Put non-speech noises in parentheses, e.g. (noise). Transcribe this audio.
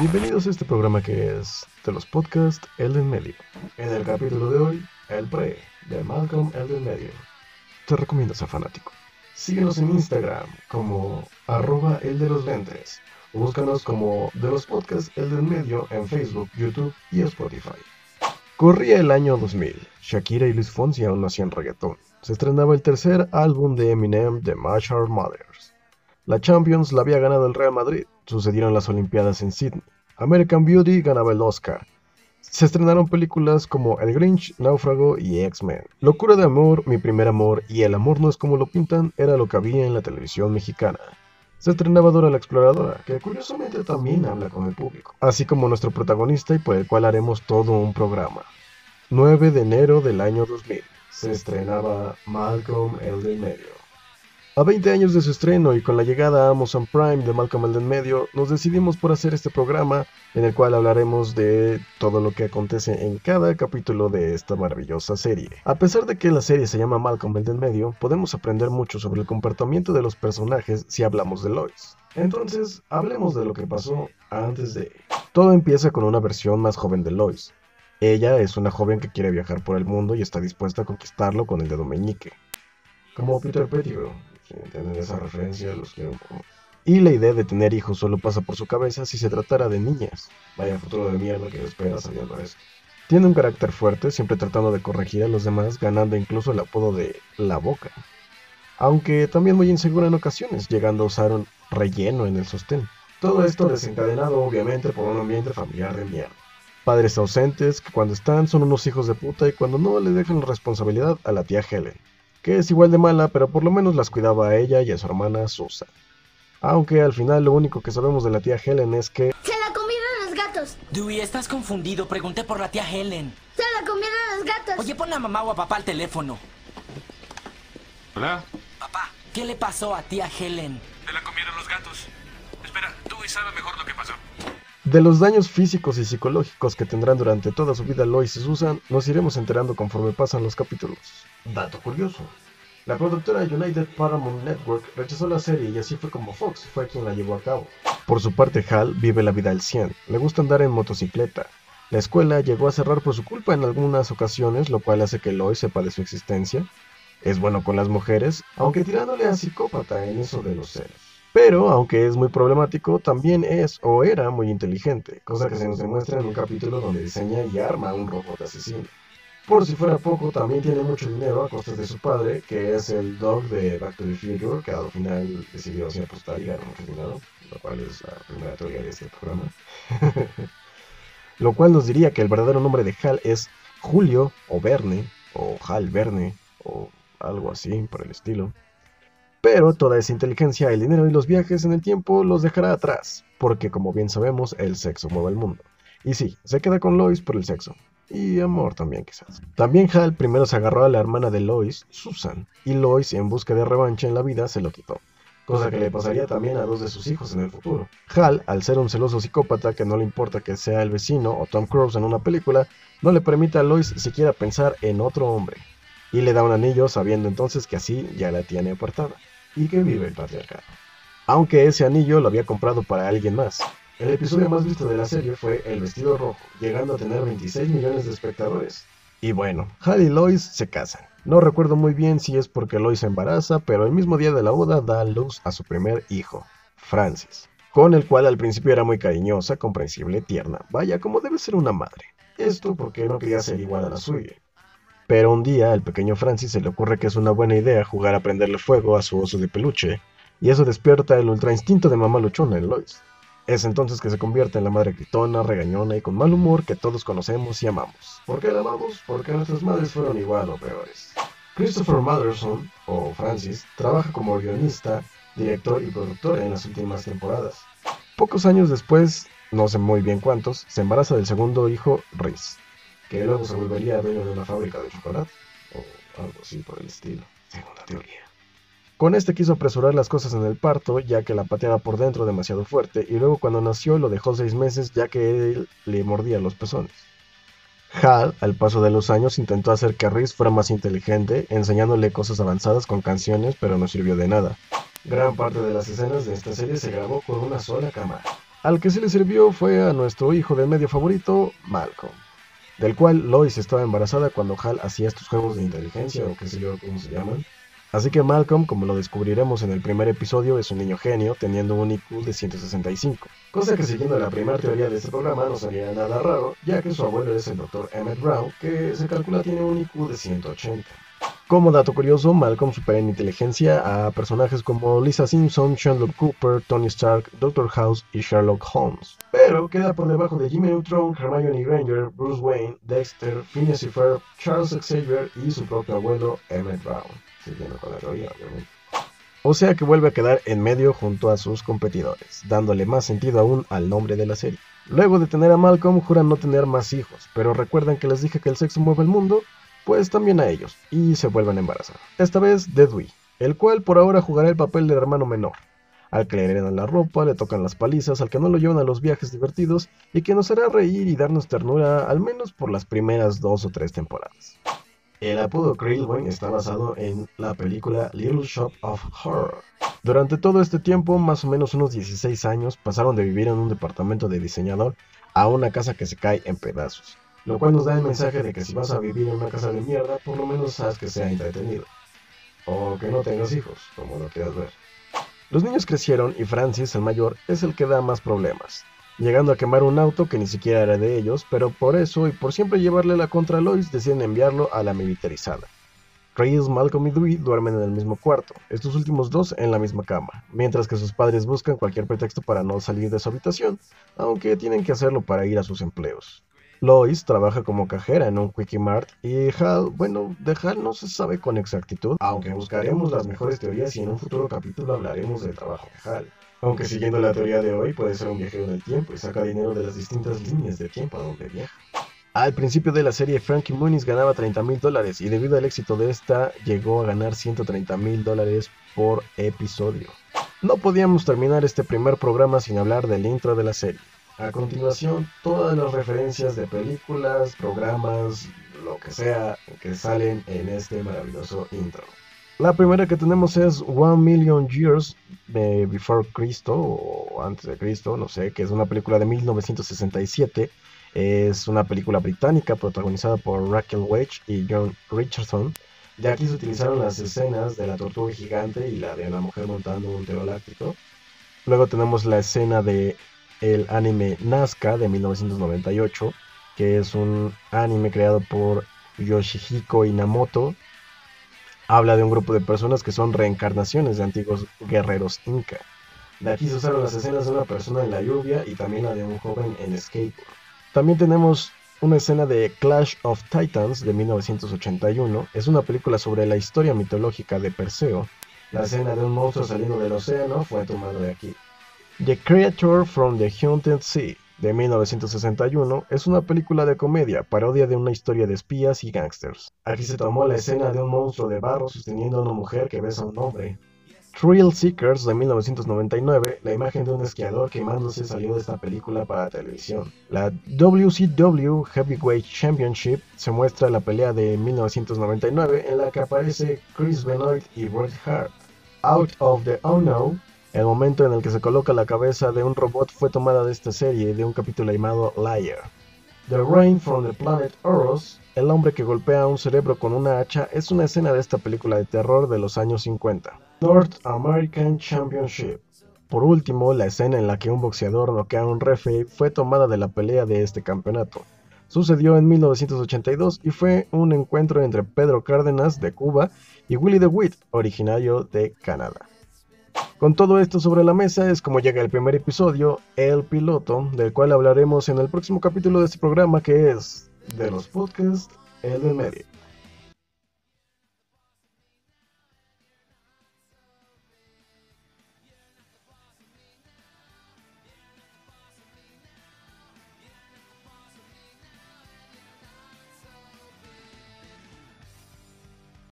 Bienvenidos a este programa que es de los podcasts El Medio. En el capítulo de hoy, El Pre de Malcolm El Medio. Te recomiendo ser fanático. Síguenos en Instagram como arroba el de los lentes. búscanos como de los podcasts El del Medio en Facebook, YouTube y Spotify. Corría el año 2000. Shakira y Luis Fonsi aún hacían reggaetón. Se estrenaba el tercer álbum de Eminem, The Marshall Mothers. La Champions la había ganado el Real Madrid. Sucedieron las Olimpiadas en Sydney. American Beauty ganaba el Oscar. Se estrenaron películas como El Grinch, Náufrago y X-Men. Locura de amor, Mi primer amor y El amor no es como lo pintan era lo que había en la televisión mexicana. Se estrenaba Dora la Exploradora, que curiosamente también habla con el público, así como nuestro protagonista y por el cual haremos todo un programa. 9 de enero del año 2000 se estrenaba Malcolm el del medio. A 20 años de su estreno y con la llegada a Amazon Prime de Malcolm el del medio, nos decidimos por hacer este programa en el cual hablaremos de todo lo que acontece en cada capítulo de esta maravillosa serie. A pesar de que la serie se llama Malcolm el del medio, podemos aprender mucho sobre el comportamiento de los personajes si hablamos de Lois. Entonces, hablemos de lo que pasó antes de... Todo empieza con una versión más joven de Lois. Ella es una joven que quiere viajar por el mundo y está dispuesta a conquistarlo con el dedo meñique. Como Peter Pettigrew, si entienden esa referencia, los quiero un poco. Y la idea de tener hijos solo pasa por su cabeza si se tratara de niñas. Vaya futuro de mierda que espera sabiendo eso. Tiene un carácter fuerte, siempre tratando de corregir a los demás, ganando incluso el apodo de La Boca. Aunque también muy insegura en ocasiones, llegando a usar un relleno en el sostén. Todo esto desencadenado obviamente por un ambiente familiar de mierda. Padres ausentes que cuando están son unos hijos de puta y cuando no le dejan la responsabilidad a la tía Helen que es igual de mala, pero por lo menos las cuidaba a ella y a su hermana Susan. Aunque al final lo único que sabemos de la tía Helen es que... Se la comieron los gatos. Dewey, estás confundido. Pregunté por la tía Helen. Se la comieron los gatos. Oye, pon a mamá o a papá al teléfono. Hola. Papá, ¿qué le pasó a tía Helen? Te la comieron los gatos. Espera, Dewey sabe mejor lo que pasó. De los daños físicos y psicológicos que tendrán durante toda su vida Lois y Susan, nos iremos enterando conforme pasan los capítulos. Dato curioso. La productora United Paramount Network rechazó la serie y así fue como Fox fue quien la llevó a cabo. Por su parte, Hal vive la vida al 100, le gusta andar en motocicleta. La escuela llegó a cerrar por su culpa en algunas ocasiones, lo cual hace que Lois sepa de su existencia. Es bueno con las mujeres, aunque tirándole a psicópata en eso de los celos. Pero, aunque es muy problemático, también es o era muy inteligente, cosa que se nos demuestra en un capítulo donde diseña y arma un robot asesino. Por si fuera poco, también tiene mucho dinero a costas de su padre, que es el dog de Back to the Future, que al final decidió así apostar y ganar mucho dinero, lo cual es la primera teoría de este programa. (laughs) lo cual nos diría que el verdadero nombre de Hal es Julio o Verne, o Hal Verne, o algo así por el estilo. Pero toda esa inteligencia, el dinero y los viajes en el tiempo los dejará atrás, porque como bien sabemos, el sexo mueve el mundo. Y sí, se queda con Lois por el sexo. Y amor también quizás. También Hal primero se agarró a la hermana de Lois, Susan, y Lois en busca de revancha en la vida se lo quitó. Cosa que le pasaría también a dos de sus hijos en el futuro. Hal, al ser un celoso psicópata que no le importa que sea el vecino o Tom Cruise en una película, no le permite a Lois siquiera pensar en otro hombre. Y le da un anillo sabiendo entonces que así ya la tiene apartada y que vive el patriarcado. Aunque ese anillo lo había comprado para alguien más. El episodio más visto de la serie fue El vestido rojo, llegando a tener 26 millones de espectadores. Y bueno, Hal y Lois se casan. No recuerdo muy bien si es porque Lois se embaraza, pero el mismo día de la boda da luz a su primer hijo, Francis, con el cual al principio era muy cariñosa, comprensible, tierna, vaya como debe ser una madre. Esto porque no quería ser igual a la suya. Pero un día al pequeño Francis se le ocurre que es una buena idea jugar a prenderle fuego a su oso de peluche, y eso despierta el ultra instinto de mamá luchona en Lois. Es entonces que se convierte en la madre gritona, regañona y con mal humor que todos conocemos y amamos. ¿Por qué la amamos? Porque nuestras madres fueron igual o peores. Christopher Motherson, o Francis, trabaja como guionista, director y productor en las últimas temporadas. Pocos años después, no sé muy bien cuántos, se embaraza del segundo hijo, Reese que luego se volvería dueño de una fábrica de chocolate, o algo así por el estilo, según la teoría. Con este quiso apresurar las cosas en el parto, ya que la pateaba por dentro demasiado fuerte, y luego cuando nació lo dejó seis meses, ya que él le mordía los pezones. Hal, al paso de los años, intentó hacer que Reese fuera más inteligente, enseñándole cosas avanzadas con canciones, pero no sirvió de nada. Gran parte de las escenas de esta serie se grabó con una sola cámara. Al que sí le sirvió fue a nuestro hijo de medio favorito, Malcolm, del cual Lois estaba embarazada cuando Hal hacía estos juegos de inteligencia o qué sé yo cómo se llaman. Así que Malcolm, como lo descubriremos en el primer episodio, es un niño genio teniendo un IQ de 165. Cosa que siguiendo la primera teoría de este programa no sería nada raro, ya que su abuelo es el Dr. Emmett Brown, que se calcula tiene un IQ de 180. Como dato curioso, Malcolm supera en inteligencia a personajes como Lisa Simpson, Sherlock Cooper, Tony Stark, Doctor House y Sherlock Holmes. Pero queda por debajo de Jimmy Neutron, Hermione Granger, Bruce Wayne, Dexter, Phineas y Ferb, Charles Xavier y su propio abuelo Emmett Brown. Con obviamente. O sea que vuelve a quedar en medio junto a sus competidores, dándole más sentido aún al nombre de la serie. Luego de tener a Malcolm, juran no tener más hijos, pero recuerdan que les dije que el sexo mueve el mundo, pues también a ellos, y se vuelven a embarazar. Esta vez de Dewey, el cual por ahora jugará el papel del hermano menor. Al que le heredan la ropa, le tocan las palizas, al que no lo llevan a los viajes divertidos y que nos hará reír y darnos ternura al menos por las primeras dos o tres temporadas. El apodo Krillbone está basado en la película Little Shop of Horror. Durante todo este tiempo, más o menos unos 16 años, pasaron de vivir en un departamento de diseñador a una casa que se cae en pedazos lo cual nos da el mensaje de que si vas a vivir en una casa de mierda, por lo menos sabes que sea entretenido. O que no tengas hijos, como lo quieras ver. Los niños crecieron y Francis, el mayor, es el que da más problemas, llegando a quemar un auto que ni siquiera era de ellos, pero por eso y por siempre llevarle la contra a Lois deciden enviarlo a la militarizada. Reyes, Malcolm y Dewey duermen en el mismo cuarto, estos últimos dos en la misma cama, mientras que sus padres buscan cualquier pretexto para no salir de su habitación, aunque tienen que hacerlo para ir a sus empleos. Lois trabaja como cajera en un Quickie Mart y Hal, bueno, de Hal no se sabe con exactitud, aunque buscaremos las mejores teorías y en un futuro capítulo hablaremos del trabajo de Hal. Aunque siguiendo la teoría de hoy puede ser un viajero en el tiempo y saca dinero de las distintas líneas de tiempo a donde viaja. Al principio de la serie, Frankie Muniz ganaba 30 mil dólares y debido al éxito de esta, llegó a ganar 130 mil dólares por episodio. No podíamos terminar este primer programa sin hablar del intro de la serie. A continuación, todas las referencias de películas, programas, lo que sea que salen en este maravilloso intro. La primera que tenemos es One Million Years Before Cristo o antes de Cristo, no sé, que es una película de 1967. Es una película británica protagonizada por Raquel Welch y John Richardson. De aquí se utilizaron las escenas de la tortuga gigante y la de la mujer montando un pterodáctico. Luego tenemos la escena de el anime Nazca de 1998, que es un anime creado por Yoshihiko Inamoto. Habla de un grupo de personas que son reencarnaciones de antiguos guerreros inca. De aquí se usaron las escenas de una persona en la lluvia y también la de un joven en skateboard. También tenemos una escena de Clash of Titans de 1981. Es una película sobre la historia mitológica de Perseo. La escena de un monstruo saliendo del océano fue tomada de aquí. The Creature from the Haunted Sea de 1961 es una película de comedia, parodia de una historia de espías y gángsters. Aquí se tomó la escena de un monstruo de barro sosteniendo a una mujer que besa a un hombre. Thrill Seekers de 1999, la imagen de un esquiador quemándose salió de esta película para televisión. La WCW Heavyweight Championship se muestra la pelea de 1999 en la que aparece Chris Benoit y Bret Hart. Out of the Unknown el momento en el que se coloca la cabeza de un robot fue tomada de esta serie de un capítulo llamado Liar. The Rain from the Planet Eros, el hombre que golpea un cerebro con una hacha, es una escena de esta película de terror de los años 50. North American Championship. Por último, la escena en la que un boxeador noquea a un referee fue tomada de la pelea de este campeonato. Sucedió en 1982 y fue un encuentro entre Pedro Cárdenas de Cuba y Willie DeWitt, originario de Canadá. Con todo esto sobre la mesa es como llega el primer episodio, el piloto, del cual hablaremos en el próximo capítulo de este programa que es de los podcasts, el medio.